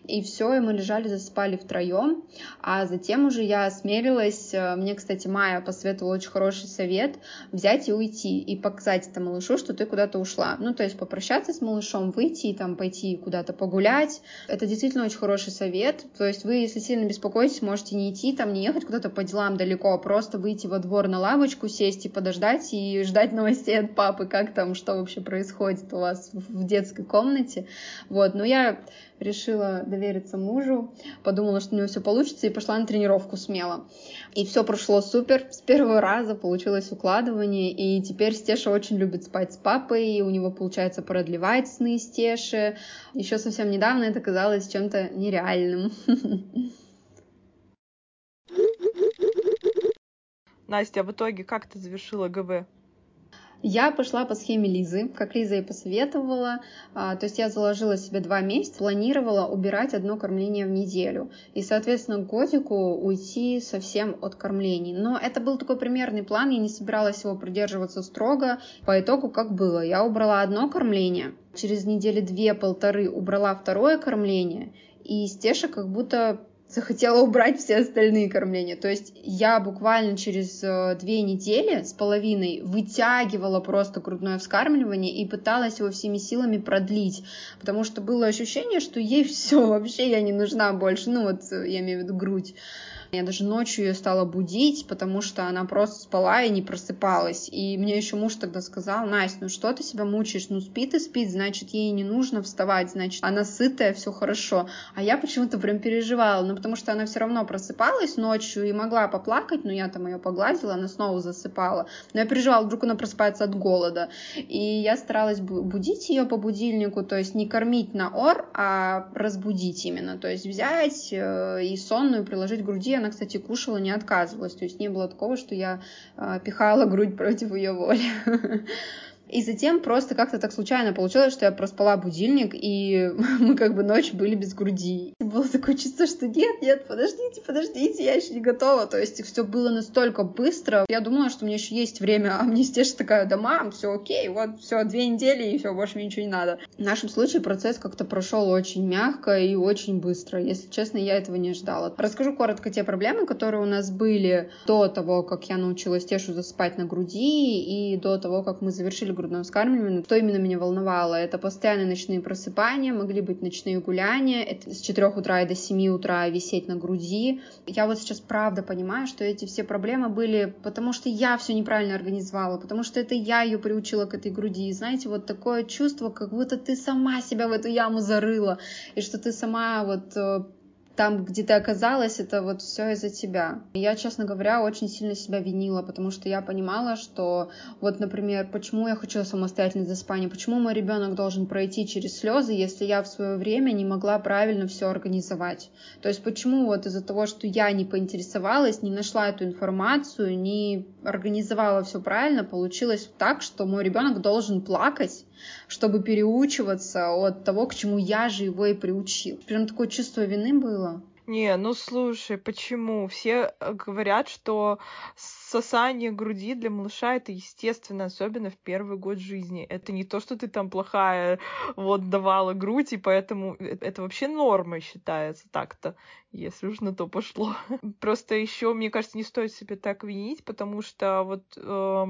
Speaker 1: и все, и мы лежали, засыпали втроем, а затем уже я осмелилась, э, мне, кстати, Майя посоветовала очень хороший совет, взять и уйти, и показать это малышу, что ты куда-то ушла, ну, то есть попрощаться с малышом, выйти и там пойти куда-то погулять, это действительно очень хороший совет, то есть вы, если сильно беспокоитесь, можете не идти, там, не ехать куда-то по делам далеко, а просто выйти во двор на лавочку, сесть и подождать, и ждать новостей от папы, как там, что вообще происходит у вас в детской комнате, вот, но я решила довериться мужу, подумала, что у него все получится, и пошла на тренировку смело. И все прошло супер. С первого раза получилось укладывание, и теперь Стеша очень любит спать с папой, и у него получается продлевать сны Стеши. Еще совсем недавно это казалось чем-то нереальным.
Speaker 2: Настя, а в итоге как ты завершила ГВ?
Speaker 1: Я пошла по схеме Лизы, как Лиза и посоветовала. А, то есть я заложила себе два месяца, планировала убирать одно кормление в неделю. И, соответственно, годику уйти совсем от кормлений. Но это был такой примерный план, я не собиралась его придерживаться строго. По итогу как было? Я убрала одно кормление, через недели две-полторы убрала второе кормление, и Стеша как будто захотела убрать все остальные кормления. То есть я буквально через э, две недели с половиной вытягивала просто грудное вскармливание и пыталась его всеми силами продлить, потому что было ощущение, что ей все вообще я не нужна больше, ну вот э, я имею в виду грудь. Я даже ночью ее стала будить, потому что она просто спала и не просыпалась. И мне еще муж тогда сказал, Настя, ну что ты себя мучаешь? Ну спит и спит, значит, ей не нужно вставать, значит, она сытая, все хорошо. А я почему-то прям переживала, ну потому что она все равно просыпалась ночью и могла поплакать, но я там ее погладила, она снова засыпала. Но я переживала, вдруг она просыпается от голода. И я старалась будить ее по будильнику, то есть не кормить на ор, а разбудить именно. То есть взять э, и сонную приложить к груди, она, кстати, кушала, не отказывалась. То есть не было такого, что я э, пихала грудь против ее воли. И затем просто как-то так случайно получилось, что я проспала будильник, и мы как бы ночь были без груди. И было такое чувство, что нет, нет, подождите, подождите, я еще не готова. То есть все было настолько быстро. Я думала, что мне еще есть время, а мне Стеша такая, да мам, все окей, вот все, две недели, и все, больше мне ничего не надо. В нашем случае процесс как-то прошел очень мягко и очень быстро. Если честно, я этого не ждала. Расскажу коротко те проблемы, которые у нас были до того, как я научилась Тешу засыпать на груди, и до того, как мы завершили грудное вскармливание, что именно меня волновало. Это постоянные ночные просыпания, могли быть ночные гуляния, это с 4 утра и до 7 утра висеть на груди. Я вот сейчас правда понимаю, что эти все проблемы были потому, что я все неправильно организовала, потому что это я ее приучила к этой груди. И знаете, вот такое чувство, как будто ты сама себя в эту яму зарыла, и что ты сама вот э, там, где ты оказалась, это вот все из-за тебя. Я, честно говоря, очень сильно себя винила, потому что я понимала, что вот, например, почему я хочу самостоятельное засыпание, почему мой ребенок должен пройти через слезы, если я в свое время не могла правильно все организовать. То есть почему вот из-за того, что я не поинтересовалась, не нашла эту информацию, не организовала все правильно, получилось так, что мой ребенок должен плакать, чтобы переучиваться от того, к чему я же его и приучил. Прям такое чувство вины было.
Speaker 2: Не, ну слушай, почему? Все э, говорят, что сосание груди для малыша это естественно, особенно в первый год жизни. Это не то, что ты там плохая вот давала грудь, и поэтому э, это вообще нормой считается так-то, если уж на то пошло. Просто еще, мне кажется, не стоит себе так винить, потому что вот э,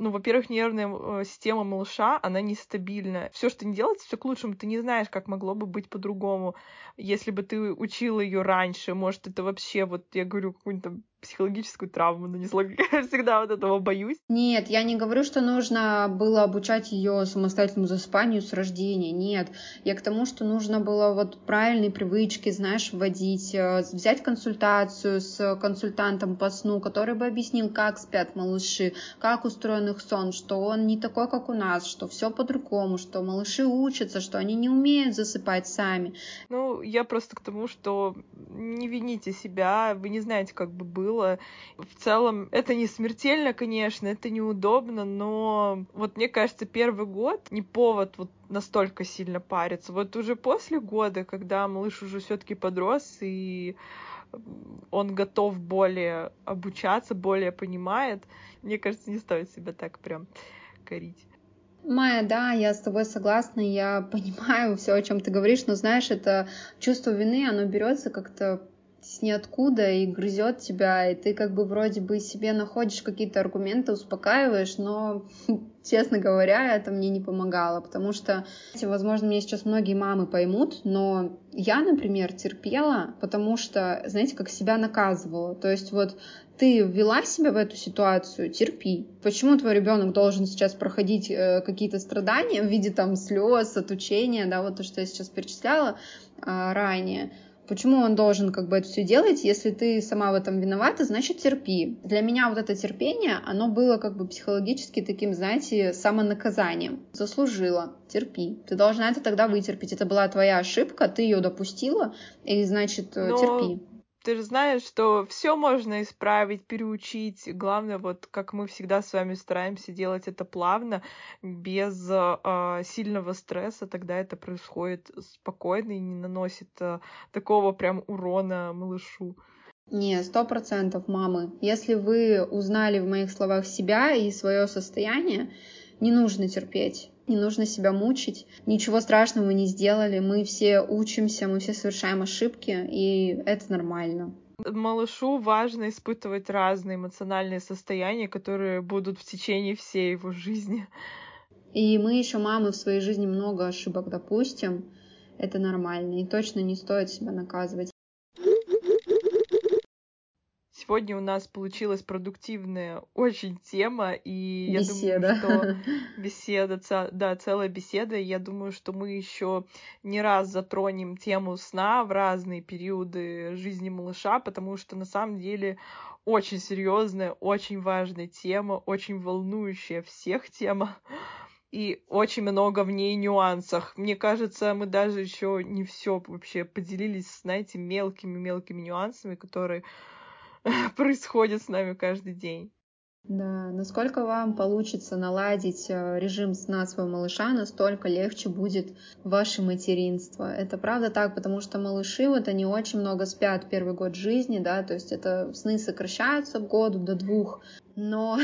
Speaker 2: ну, во-первых, нервная э, система малыша, она нестабильная. Все, что не делается, все к лучшему. Ты не знаешь, как могло бы быть по-другому. Если бы ты учила ее раньше, может, это вообще, вот я говорю, какую-нибудь психологическую травму нанесла. Я всегда вот этого боюсь.
Speaker 1: Нет, я не говорю, что нужно было обучать ее самостоятельному засыпанию с рождения. Нет, я к тому, что нужно было вот правильные привычки, знаешь, вводить, э, взять консультацию с консультантом по сну, который бы объяснил, как спят малыши, как устроен их сон, что он не такой, как у нас, что все по-другому, что малыши учатся, что они не умеют засыпать сами.
Speaker 2: Ну, я просто к тому, что не вините себя, вы не знаете, как бы было было. В целом, это не смертельно, конечно, это неудобно, но вот мне кажется, первый год не повод вот настолько сильно париться. Вот уже после года, когда малыш уже все-таки подрос и он готов более обучаться, более понимает, мне кажется, не стоит себя так прям корить.
Speaker 1: Майя, да, я с тобой согласна, я понимаю все, о чем ты говоришь, но знаешь, это чувство вины, оно берется как-то с ниоткуда и грызет тебя, и ты как бы вроде бы себе находишь какие-то аргументы, успокаиваешь, но, честно говоря, это мне не помогало, потому что, возможно, меня сейчас многие мамы поймут, но я, например, терпела, потому что, знаете, как себя наказывала. То есть вот ты ввела себя в эту ситуацию, терпи. Почему твой ребенок должен сейчас проходить э, какие-то страдания в виде там слез, отучения, да, вот то, что я сейчас перечисляла э, ранее Почему он должен как бы это все делать? Если ты сама в этом виновата, значит терпи. Для меня вот это терпение, оно было как бы психологически таким, знаете, самонаказанием. Заслужила, терпи. Ты должна это тогда вытерпеть. Это была твоя ошибка, ты ее допустила, и значит э, Но... терпи
Speaker 2: ты же знаешь, что все можно исправить, переучить. Главное, вот как мы всегда с вами стараемся делать это плавно, без э, сильного стресса, тогда это происходит спокойно и не наносит э, такого прям урона малышу.
Speaker 1: Не, сто процентов, мамы. Если вы узнали в моих словах себя и свое состояние, не нужно терпеть не нужно себя мучить. Ничего страшного мы не сделали, мы все учимся, мы все совершаем ошибки, и это нормально.
Speaker 2: Малышу важно испытывать разные эмоциональные состояния, которые будут в течение всей его жизни.
Speaker 1: И мы еще, мамы, в своей жизни много ошибок допустим. Это нормально. И точно не стоит себя наказывать.
Speaker 2: Сегодня у нас получилась продуктивная очень тема, и беседа. я думаю, что беседа, да, целая беседа, и я думаю, что мы еще не раз затронем тему сна в разные периоды жизни малыша, потому что на самом деле очень серьезная, очень важная тема, очень волнующая всех тема и очень много в ней нюансах. Мне кажется, мы даже еще не все вообще поделились, знаете, мелкими-мелкими нюансами, которые происходит с нами каждый день.
Speaker 1: Да, насколько вам получится наладить э, режим сна своего малыша, настолько легче будет ваше материнство. Это правда так, потому что малыши, вот они очень много спят первый год жизни, да, то есть это сны сокращаются в году до двух, но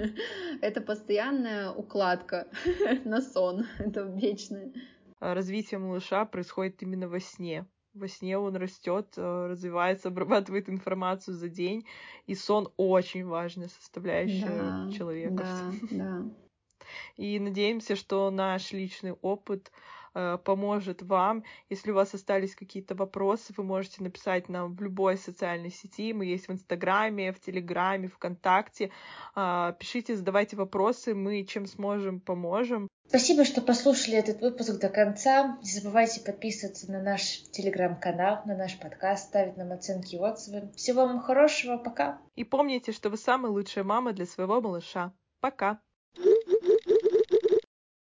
Speaker 1: это постоянная укладка на сон, это вечное.
Speaker 2: Развитие малыша происходит именно во сне во сне он растет, э, развивается, обрабатывает информацию за день, и сон очень важная составляющая да, человека.
Speaker 1: Да, да.
Speaker 2: И надеемся, что наш личный опыт э, поможет вам. Если у вас остались какие-то вопросы, вы можете написать нам в любой социальной сети. Мы есть в Инстаграме, в Телеграме, ВКонтакте. Э, пишите, задавайте вопросы, мы чем сможем, поможем.
Speaker 3: Спасибо, что послушали этот выпуск до конца. Не забывайте подписываться на наш телеграм-канал, на наш подкаст, ставить нам оценки и отзывы. Всего вам хорошего, пока.
Speaker 2: И помните, что вы самая лучшая мама для своего малыша. Пока.